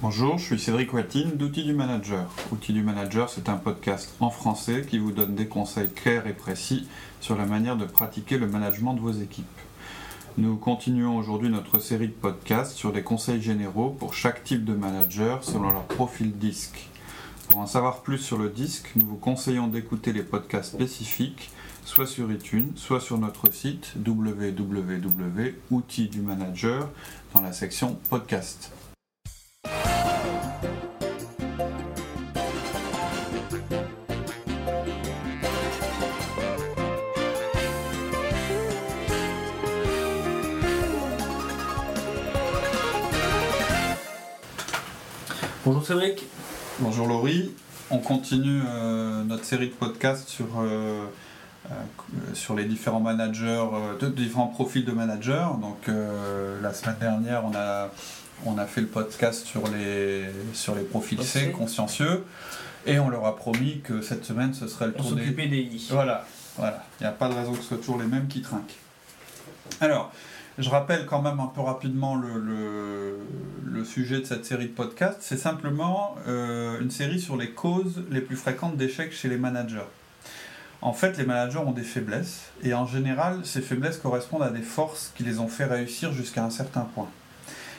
Bonjour, je suis Cédric Watine d'Outils du Manager. Outils du Manager, c'est un podcast en français qui vous donne des conseils clairs et précis sur la manière de pratiquer le management de vos équipes. Nous continuons aujourd'hui notre série de podcasts sur des conseils généraux pour chaque type de manager selon leur profil disque. Pour en savoir plus sur le disque, nous vous conseillons d'écouter les podcasts spécifiques soit sur iTunes, soit sur notre site www.outils du manager dans la section podcast. Bonjour Cédric. Bonjour Laurie. On continue euh, notre série de podcasts sur, euh, euh, sur les différents managers, de, différents profils de managers. Donc la semaine dernière, on a, on a fait le podcast sur les, sur les profils C, consciencieux. Et on leur a promis que cette semaine, ce serait le tour des... des I. Voilà, voilà. Il n'y a pas de raison que ce soit toujours les mêmes qui trinquent. Alors, je rappelle quand même un peu rapidement le, sujet de cette série de podcasts. C'est simplement euh, une série sur les causes les plus fréquentes d'échecs chez les managers. En fait, les managers ont des faiblesses et en général, ces faiblesses correspondent à des forces qui les ont fait réussir jusqu'à un certain point.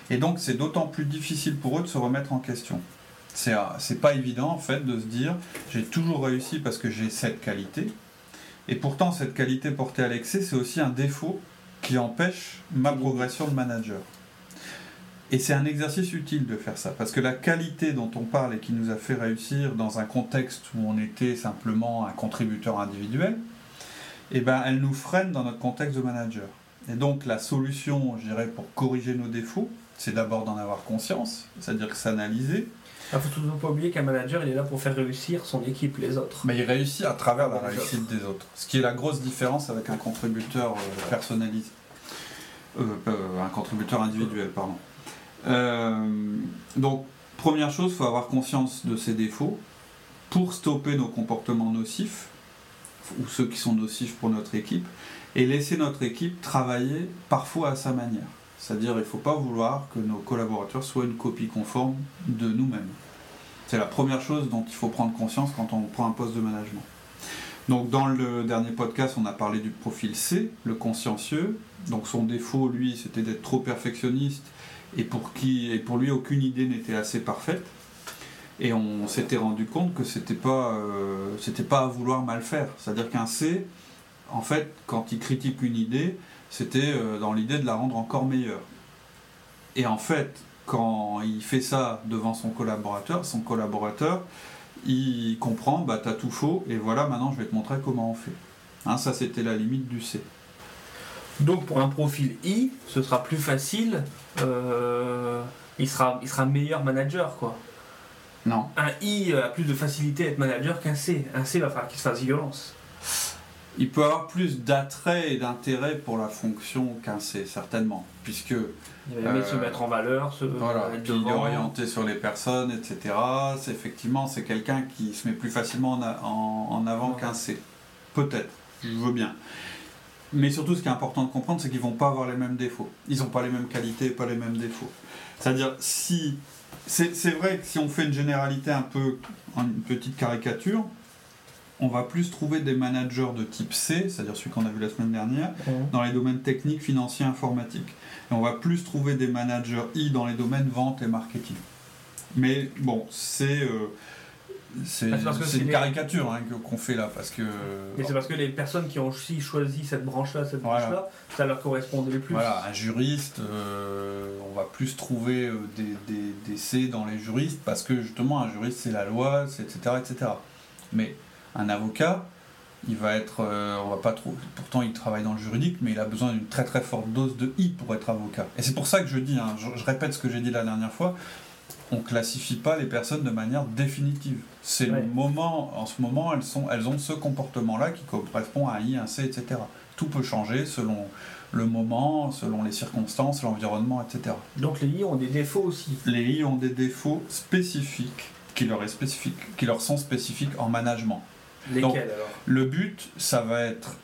Et donc, c'est d'autant plus difficile pour eux de se remettre en question. C'est, euh, c'est pas évident en fait de se dire j'ai toujours réussi parce que j'ai cette qualité. Et pourtant, cette qualité portée à l'excès, c'est aussi un défaut qui empêche ma progression de manager. Et c'est un exercice utile de faire ça, parce que la qualité dont on parle et qui nous a fait réussir dans un contexte où on était simplement un contributeur individuel, eh ben, elle nous freine dans notre contexte de manager. Et donc la solution, je dirais, pour corriger nos défauts, c'est d'abord d'en avoir conscience, c'est-à-dire s'analyser. Il ne faut toujours pas oublier qu'un manager, il est là pour faire réussir son équipe, les autres. Mais il réussit à travers la réussite des autres. Ce qui est la grosse différence avec un contributeur euh, personnalisé. Euh, euh, un contributeur individuel, pardon. donc, première chose, il faut avoir conscience de ses défauts pour stopper nos comportements nocifs, ou ceux qui sont nocifs pour notre équipe, et laisser notre équipe travailler parfois à sa manière. C'est-à-dire, il ne faut pas vouloir que nos collaborateurs soient une copie conforme de nous-mêmes. C'est la première chose dont il faut prendre conscience quand on prend un poste de management. Donc, dans le dernier podcast, on a parlé du profil C, le consciencieux. Donc, son défaut, lui, c'était d'être trop perfectionniste et pour, qui, et pour lui, aucune idée n'était assez parfaite. Et on s'était rendu compte que c'était pas, euh, pas à vouloir mal faire. C'est-à-dire qu'un C, en fait, quand il critique une idée, c'était euh, dans l'idée de la rendre encore meilleure. Et en fait, quand il fait ça devant son collaborateur, son collaborateur, il comprend, bah t'as tout faux, et voilà, maintenant je vais te montrer comment on fait. Hein, ça, c'était la limite du C. Donc pour un profil I, ce sera plus facile, euh, il, sera, il sera meilleur manager, quoi. Non. Un I a plus de facilité à être manager qu'un C. Un C va falloir qu'il se fasse violence il peut avoir plus d'attrait et d'intérêt pour la fonction qu'un C, certainement, puisque... Il va se mettre en valeur, se voilà, orienté sur les personnes, etc. C'est, effectivement, c'est quelqu'un qui se met plus facilement en, avant qu'un C. Peut-être, je veux bien. Mais surtout, ce qui est important de comprendre, c'est qu'ils vont pas avoir les mêmes défauts. Ils n'ont pas les mêmes qualités, pas les mêmes défauts. C'est-à-dire, si... C'est, c'est vrai que si on fait une généralité un peu, une petite caricature, on va plus trouver des managers de type C, c'est-à-dire celui qu'on a vu la semaine dernière, dans les domaines techniques, financiers, informatiques. Et on va plus trouver des managers I dans les domaines vente et marketing. Mais bon, c'est euh, c'est une caricature hein, qu'on fait là parce que. Mais c'est parce que les personnes qui ont aussi choisi cette branche-là, cette branche-là, ça leur correspondait le plus. Voilà, un juriste, euh, on va plus trouver euh, des, des, C dans les juristes parce que justement un juriste c'est la loi, etc., etc. Mais un avocat, il va être, euh, on va pas trop, pourtant il travaille dans le juridique, mais il a besoin d'une très très forte dose de I pour être avocat. Et c'est pour ça que je dis, hein, je, répète ce que j'ai dit la dernière fois, on classifie pas les personnes de manière définitive. C'est le moment, en ce moment, elles, sont, elles ont ce comportement-là qui correspond à un I, un C, etc. Tout peut changer selon le moment, selon les circonstances, l'environnement, etc. Donc les I ont des défauts aussi. Les I ont des défauts spécifiques qui leur, est spécifique, qui leur sont spécifiques en management. Donc, Le but, ça va être,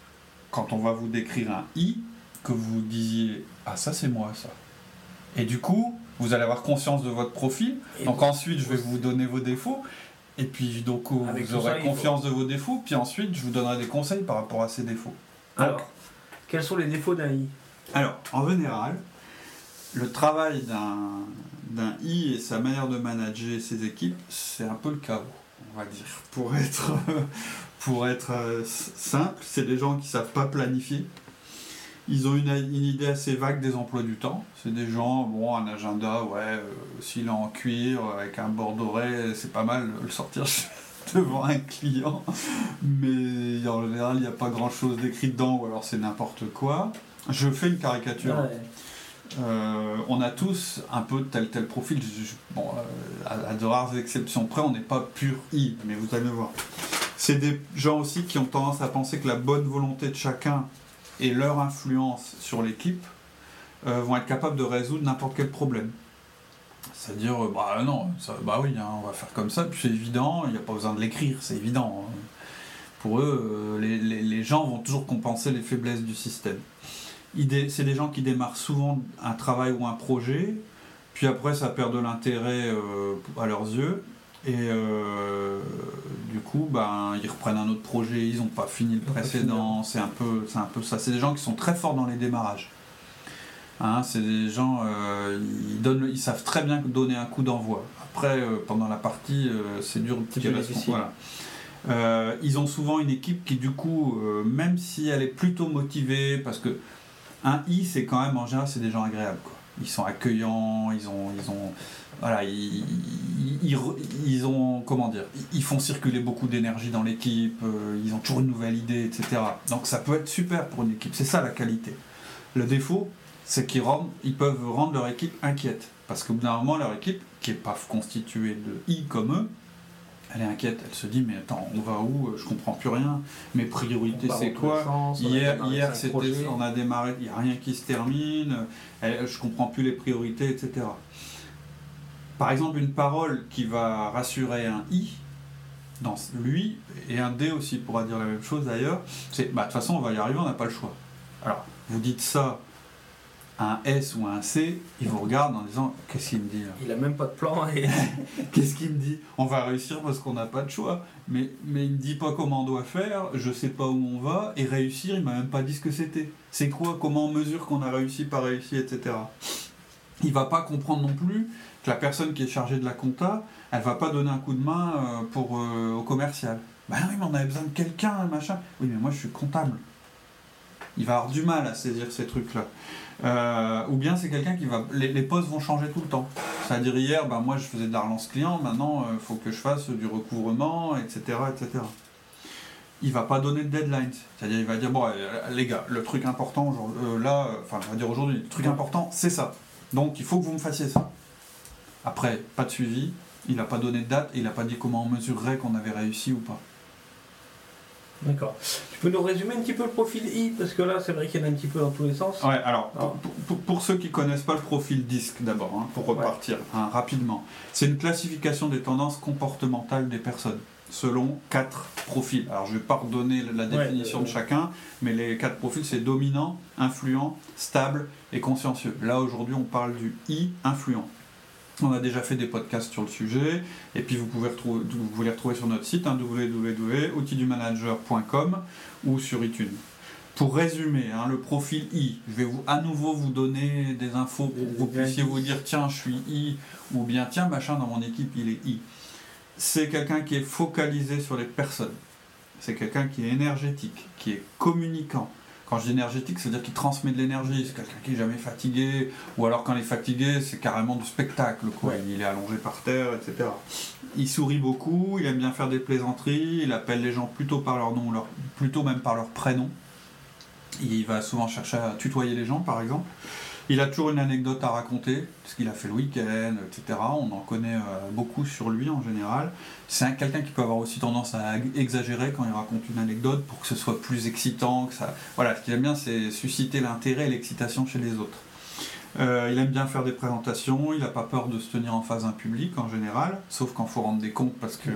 quand on va vous décrire un I, que vous disiez Ah, ça c'est moi, ça. Et du coup, Vous allez avoir conscience de votre profil. Et donc vous- ensuite, je vais vous donner vos défauts. Et puis donc vous Avec aurez ça, confiance de vos défauts. Puis ensuite, je vous donnerai des conseils par rapport à ces défauts. Alors, quels sont les défauts d'un I Alors, en général, le travail d'un d'un I et sa manière de manager ses équipes, c'est un peu le chaos, on va dire. Pour être, pour être euh, simple, c'est des gens qui savent pas planifier. Ils ont une, une idée assez vague des emplois du temps. C'est des gens, bon, un agenda, ouais, euh, s'il est en cuir, avec un bord doré, c'est pas mal le sortir devant un client. Mais en général, il n'y a pas grand chose d'écrit dedans, ou alors c'est n'importe quoi. Je fais une caricature. Ouais. Euh, on a tous un peu tel tel profil. Euh, à, de rares exceptions près, on n'est pas pur I, mais vous allez voir. C'est des gens aussi qui ont tendance à penser que la bonne volonté de chacun et leur influence sur l'équipe euh, vont être capables de résoudre n'importe quel problème. C'est-à-dire, bah non, bah oui, hein, on va faire comme ça, puis c'est évident, il n'y a pas besoin de l'écrire, c'est évident. hein. Pour eux, les gens vont toujours compenser les faiblesses du système. C'est des gens qui démarrent souvent un travail ou un projet, puis après ça perd de l'intérêt euh, à leurs yeux, et euh, du coup, ben, ils reprennent un autre projet, ils n'ont pas fini le précédent, c'est un, peu, c'est un peu ça. C'est des gens qui sont très forts dans les démarrages. Hein, c'est des gens, euh, ils, donnent, ils savent très bien donner un coup d'envoi. Après, pendant la partie, c'est dur de voilà. Euh, ils ont souvent une équipe qui, du coup, euh, même si elle est plutôt motivée, parce que un I, c'est quand même, en général, c'est des gens agréables. Ils sont accueillants, ils ont, ils voilà, ils, ont, comment dire, ils font circuler beaucoup d'énergie dans l'équipe, euh, ils ont toujours une nouvelle idée, etc. Donc ça peut être super pour une équipe. C'est ça la qualité. Le défaut, c'est qu'ils peuvent rendre leur équipe inquiète. Parce qu'au bout d'un moment, leur équipe, qui n'est pas constituée de I comme eux, elle est inquiète. Elle se dit, mais attends, on va où? Je comprends plus rien. Mes priorités, c'est quoi sens, Hier, hier c'était, on a démarré, il n'y a rien qui se termine, euh, je comprends plus les priorités, etc. Par exemple, une parole qui va rassurer un I, dans lui, et un D aussi pourra dire la même chose d'ailleurs, c'est bah, de toute façon, on va y arriver, on n'a pas le choix. Alors, vous dites ça un S ou un C, il vous regarde en disant Qu'est-ce qu'il me dit là? Il a même pas de plan et Qu'est-ce qu'il me dit? On va réussir parce qu'on n'a pas de choix. Mais, mais il me dit pas comment on doit faire, je sais pas où on va, et réussir, il m'a même pas dit ce que c'était. C'est quoi Comment on mesure qu'on a réussi, pas réussi, etc. Il va pas comprendre non plus que la personne qui est chargée de la compta, elle va pas donner un coup de main euh, pour, euh, au commercial. Ben oui, mais on avait besoin de quelqu'un, machin. Oui, mais moi je suis comptable. Il va avoir du mal à saisir ces trucs-là. Euh, ou bien c'est quelqu'un qui va. Les, postes vont changer tout le temps. C'est-à-dire hier, ben moi je faisais de la relance client, maintenant il faut que je fasse du recouvrement, etc. etc. Il va pas donner de deadline. C'est-à-dire il va dire, bon euh, les gars, le truc important euh, là, euh, enfin on va dire aujourd'hui, le truc important c'est ça. Donc il faut que vous me fassiez ça. Après, pas de suivi, il n'a pas donné de date, il n'a pas dit comment on mesurerait qu'on avait réussi ou pas. D'accord. Tu peux nous résumer un petit peu le profil I Parce que là, c'est vrai qu'il y en a un petit peu dans tous les sens. Ouais, alors, Ah. pour, pour- pour ceux qui connaissent pas le profil disque d'abord, hein, pour repartir hein, rapidement, c'est une classification des tendances comportementales des personnes selon quatre profils. Alors, je vais pas redonner la Ouais, définition euh, de chacun, mais les quatre profils, c'est dominant, influent, stable et consciencieux. Là, aujourd'hui, on parle du I influent. On a déjà fait des podcasts sur le sujet, et puis vous pouvez, retrouver, vous pouvez les retrouver sur notre site, hein, www.outildumanager.com ou sur iTunes. Pour résumer, hein, le profil I, je vais vous, à nouveau vous donner des infos pour que vous puissiez vous dire tiens, je suis I, ou bien tiens, machin, dans mon équipe, il est I. C'est quelqu'un qui est focalisé sur les personnes. C'est quelqu'un qui est énergétique, qui est communicant. Quand je dis énergétique, c'est-à-dire qu'il transmet de l'énergie. C'est quelqu'un qui est jamais fatigué, ou alors quand il est fatigué, c'est carrément du spectacle, quoi. Ouais. Il est allongé par terre, etc. Il sourit beaucoup, il aime bien faire des plaisanteries, il appelle les gens plutôt par leur nom, leur, plutôt même par leur prénom. Il va souvent chercher à tutoyer les gens, par exemple. Il a toujours une anecdote à raconter, ce qu'il a fait le week-end, etc. On en connaît euh, beaucoup sur lui en général. C'est un- quelqu'un qui peut avoir aussi tendance à exagérer quand il raconte une anecdote pour que ce soit plus excitant. Voilà, ce qu'il aime bien, c'est susciter l'intérêt et l'excitation chez les autres. Euh, il aime bien faire des présentations, il n'a pas peur de se tenir en face d'un public en général, sauf quand faut rendre des comptes parce qu'il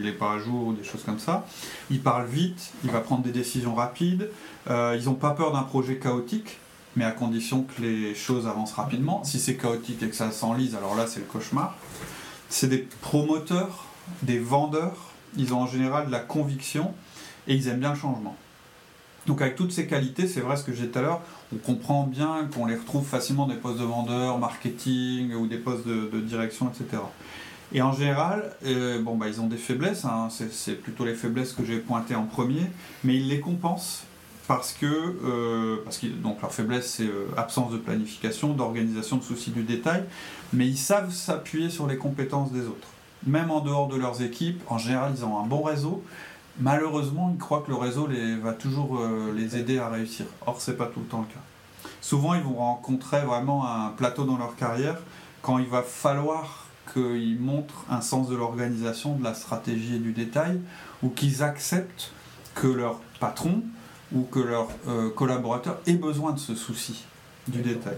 n'est pas à jour ou des choses comme ça. Il parle vite, il va prendre des décisions rapides, euh, ils n'ont pas peur d'un projet chaotique, mais à condition que les choses avancent rapidement. Si c'est chaotique et que ça s'enlise, alors là c'est le cauchemar. C'est des promoteurs, des vendeurs, ils ont en général de la conviction et ils aiment bien le changement. Donc avec toutes ces qualités, c'est vrai ce que j'ai dit tout à l'heure, on comprend bien qu'on les retrouve facilement des postes de vendeurs, marketing ou des postes de, direction, etc. Et en général, euh, bon, bah, ils ont des faiblesses, hein, c'est plutôt les faiblesses que j'ai pointées en premier, mais ils les compensent parce que, euh, parce que donc leur faiblesse c'est euh, absence de planification, d'organisation, de souci du détail, mais ils savent s'appuyer sur les compétences des autres. Même en dehors de leurs équipes, en général ils ont un bon réseau, Malheureusement, ils croient que le réseau les, va toujours euh, les aider à réussir. Or, c'est pas tout le temps le cas. Souvent, ils vont rencontrer vraiment un plateau dans leur carrière quand il va falloir qu'ils montrent un sens de l'organisation, de la stratégie et du détail, ou qu'ils acceptent que leur patron ou que leur euh, collaborateur ait besoin de ce souci du détail.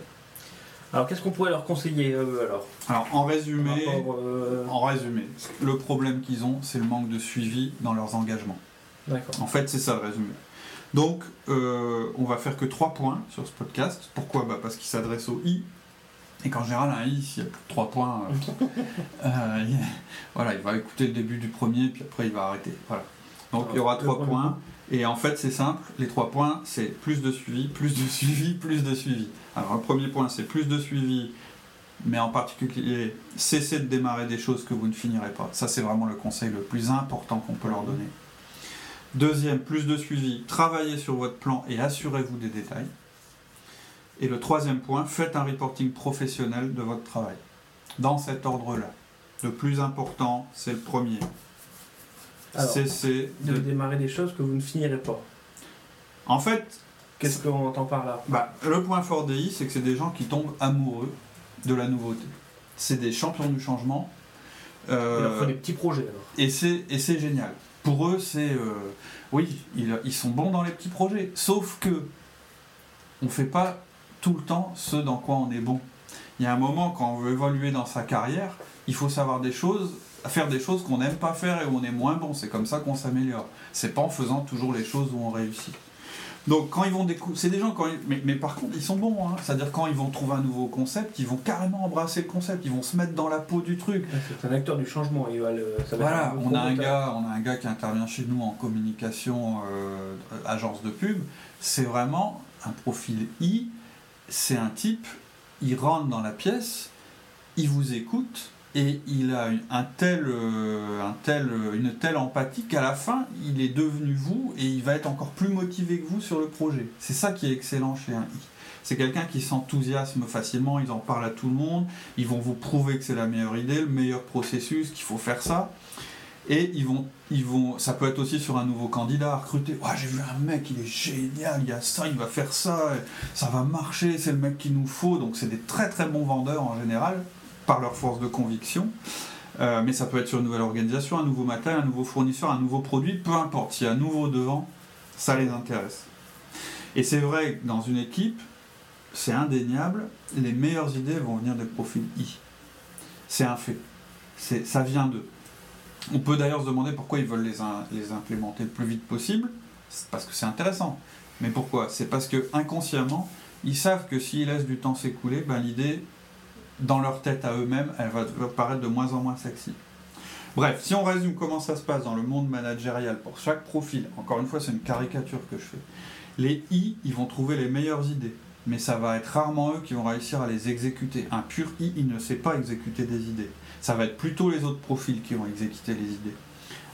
Alors qu'est-ce qu'on pourrait leur conseiller alors? Alors en résumé, euh, en résumé, le problème qu'ils ont, c'est le manque de suivi dans leurs engagements. D'accord. En fait, c'est ça le résumé. Donc, euh, on va faire que trois points sur ce podcast. Pourquoi? Bah Parce qu'il s'adresse au I. Et qu'en général, un I, s'il y a plus de trois points, euh, voilà, il va écouter le début du premier, puis après il va arrêter. Voilà. Donc il y aura trois points. Et en fait, c'est simple, les trois points, c'est plus de suivi, plus de suivi, plus de suivi. Alors, le premier point, c'est plus de suivi, mais en particulier, cessez de démarrer des choses que vous ne finirez pas. Ça, c'est vraiment le conseil le plus important qu'on peut leur donner. Deuxième, plus de suivi, travaillez sur votre plan et assurez-vous des détails. Et le troisième point, faites un reporting professionnel de votre travail. Dans cet ordre-là. Le plus important, c'est le premier. Cessez de... démarrer des choses que vous ne finirez pas. En fait, qu'est-ce qu'on entend par là? Bah, Le point fort des I, c'est que c'est des gens qui tombent amoureux de la nouveauté. C'est des champions du changement. Euh, Il leur faut des petits projets alors. Et c'est génial. Pour eux, c'est. Euh, oui, ils, ils, sont bons dans les petits projets. Sauf que. On ne fait pas tout le temps ce dans quoi on est bon. Il y a un moment, quand on veut évoluer dans sa carrière, il faut savoir des choses faire des choses qu'on n'aime pas faire et où on est moins bon. C'est comme ça qu'on s'améliore. C'est pas en faisant toujours les choses où on réussit. Donc quand ils vont découvrir, c'est des gens quand mais, mais, par contre ils sont bons. Hein. C'est-à-dire quand ils vont trouver un nouveau concept, ils vont carrément embrasser le concept, ils vont se mettre dans la peau du truc. C'est un acteur du changement. Il va voilà, on a un gars, on a un gars qui intervient chez nous en communication, euh, agence de pub. C'est vraiment un profil I. C'est un type, il rentre dans la pièce, il vous écoute et il a un tel, euh, un tel, une telle empathie qu'à la fin, il est devenu vous et il va être encore plus motivé que vous sur le projet. C'est ça qui est excellent chez un I. C'est quelqu'un qui s'enthousiasme facilement, ils en parlent à tout le monde, ils vont vous prouver que c'est la meilleure idée, le meilleur processus, qu'il faut faire ça. Et ils vont, ils vont, ça peut être aussi sur un nouveau candidat recruter. Oh, j'ai vu un mec, il est génial, il y a ça, il va faire ça, ça va marcher, c'est le mec qu'il nous faut. Donc c'est des très très bons vendeurs en général par leur force de conviction. Euh, mais ça peut être sur une nouvelle organisation, un nouveau matériel, un nouveau fournisseur, un nouveau produit, peu importe. S'il y a un nouveau devant, ça les intéresse. Et c'est vrai dans une équipe, c'est indéniable, les meilleures idées vont venir des profils I. C'est un fait. Ça vient d'eux. On peut d'ailleurs se demander pourquoi ils veulent les, les implémenter le plus vite possible. parce que c'est intéressant. Mais pourquoi? C'est parce que inconsciemment, ils savent que s'ils laissent du temps s'écouler, ben, l'idée dans leur tête à eux-mêmes, elle va paraître de moins en moins sexy. Bref, si on résume comment ça se passe dans le monde managérial pour chaque profil, encore une fois c'est une caricature que je fais, les I, ils vont trouver les meilleures idées, mais ça va être rarement eux qui vont réussir à les exécuter. Un pur I, il ne sait pas exécuter des idées. Ça va être plutôt les autres profils qui vont exécuter les idées.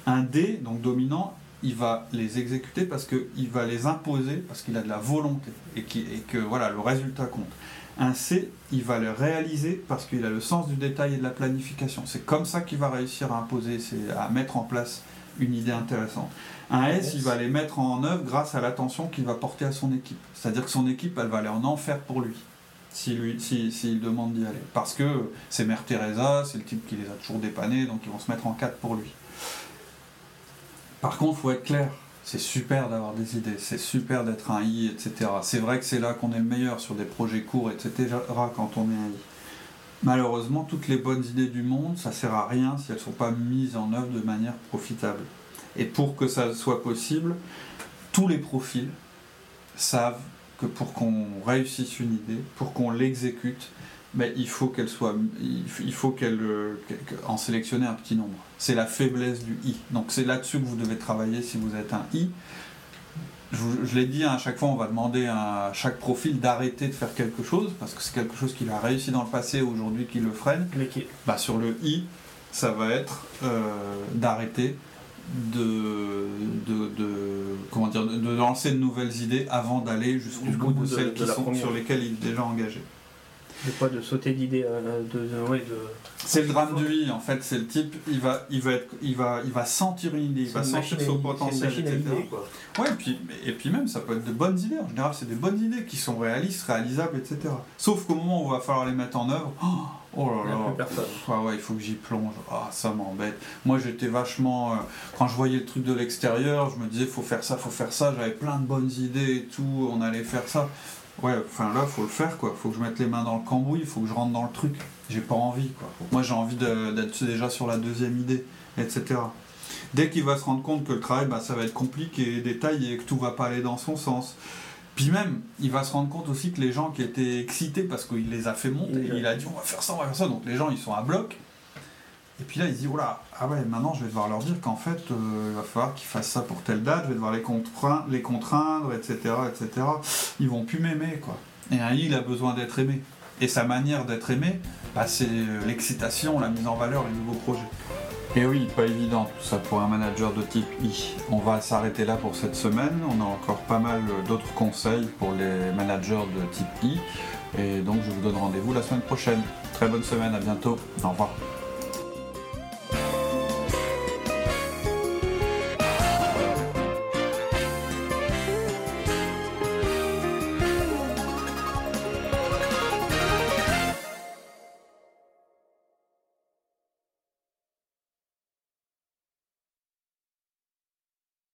Un D, donc dominant, il va les exécuter parce qu'il va les imposer, parce qu'il a de la volonté et, et que voilà, le résultat compte. Un C, il va le réaliser parce qu'il a le sens du détail et de la planification. C'est comme ça qu'il va réussir à imposer, à mettre en place une idée intéressante. Un S, il va les mettre en œuvre grâce à l'attention qu'il va porter à son équipe. C'est-à-dire que son équipe, elle va aller en enfer pour lui, s'il si, demande d'y aller. Parce que c'est Mère Teresa, c'est le type qui les a toujours dépannés, donc ils vont se mettre en quatre pour lui. Par contre, il faut être clair, c'est super d'avoir des idées, c'est super d'être un I, etc. C'est vrai que c'est là qu'on est le meilleur sur des projets courts, etc. quand on est un I. Malheureusement, toutes les bonnes idées du monde, ça sert à rien si elles ne sont pas mises en œuvre de manière profitable. Et pour que ça soit possible, tous les profils savent que pour qu'on réussisse une idée, pour qu'on l'exécute, mais il faut qu'elle soit, il faut qu'elle, en sélectionner un petit nombre. C'est la faiblesse du i. Donc c'est là-dessus que vous devez travailler si vous êtes un i. Je, l'ai dit, hein, à chaque fois, on va demander à chaque profil d'arrêter de faire quelque chose, parce que c'est quelque chose qu'il a réussi dans le passé, aujourd'hui qui le freine. Mais qui... bah, sur le i, ça va être euh, d'arrêter de, de, comment dire, de, lancer de nouvelles idées avant d'aller jusqu'au bout, de, celles qui sont, sur lesquelles il est déjà engagé. De quoi De sauter d'idées euh, de, de... C'est le drame du i en fait, c'est le type, il va, il va, être, il va, il va sentir une idée, il va sentir son potentiel, etc. Ouais, et puis, et puis même, ça peut être de bonnes idées. En général, c'est des bonnes idées qui sont réalistes, réalisables, etc. Sauf qu'au moment où il va falloir les mettre en œuvre, oh, oh là là, ouais, ouais, il faut que j'y plonge. Ah, ça m'embête. Moi, j'étais vachement. Euh, quand je voyais le truc de l'extérieur, je me disais, faut faire ça, faut faire ça. J'avais plein de bonnes idées et tout. On allait faire ça. Ouais, enfin là, faut le faire quoi. Faut que je mette les mains dans le cambouis, il faut que je rentre dans le truc. J'ai pas envie quoi. Moi, j'ai envie d'être déjà sur la deuxième idée, etc. Dès qu'il va se rendre compte que le travail, bah, ça va être compliqué, détaillé, et que tout va pas aller dans son sens. Puis même, il va se rendre compte aussi que les gens qui étaient excités parce qu'il les a fait monter, il a dit on va faire ça, on va faire ça. Donc les gens, ils sont à bloc. Et puis là, il dit, voilà, ah ouais, maintenant je vais devoir leur dire qu'en fait, euh, il va falloir qu'ils fassent ça pour telle date, je vais devoir les contraindre, etc., etc. Ils vont plus m'aimer, quoi. Et un I, il a besoin d'être aimé. Et sa manière d'être aimé, bah, c'est euh, l'excitation, la mise en valeur, les nouveaux projets. Et oui, pas évident tout ça pour un manager de type I. On va s'arrêter là pour cette semaine. On a encore pas mal d'autres conseils pour les managers de type I. Et donc je vous donne rendez-vous la semaine prochaine. Très bonne semaine, à bientôt. Au revoir.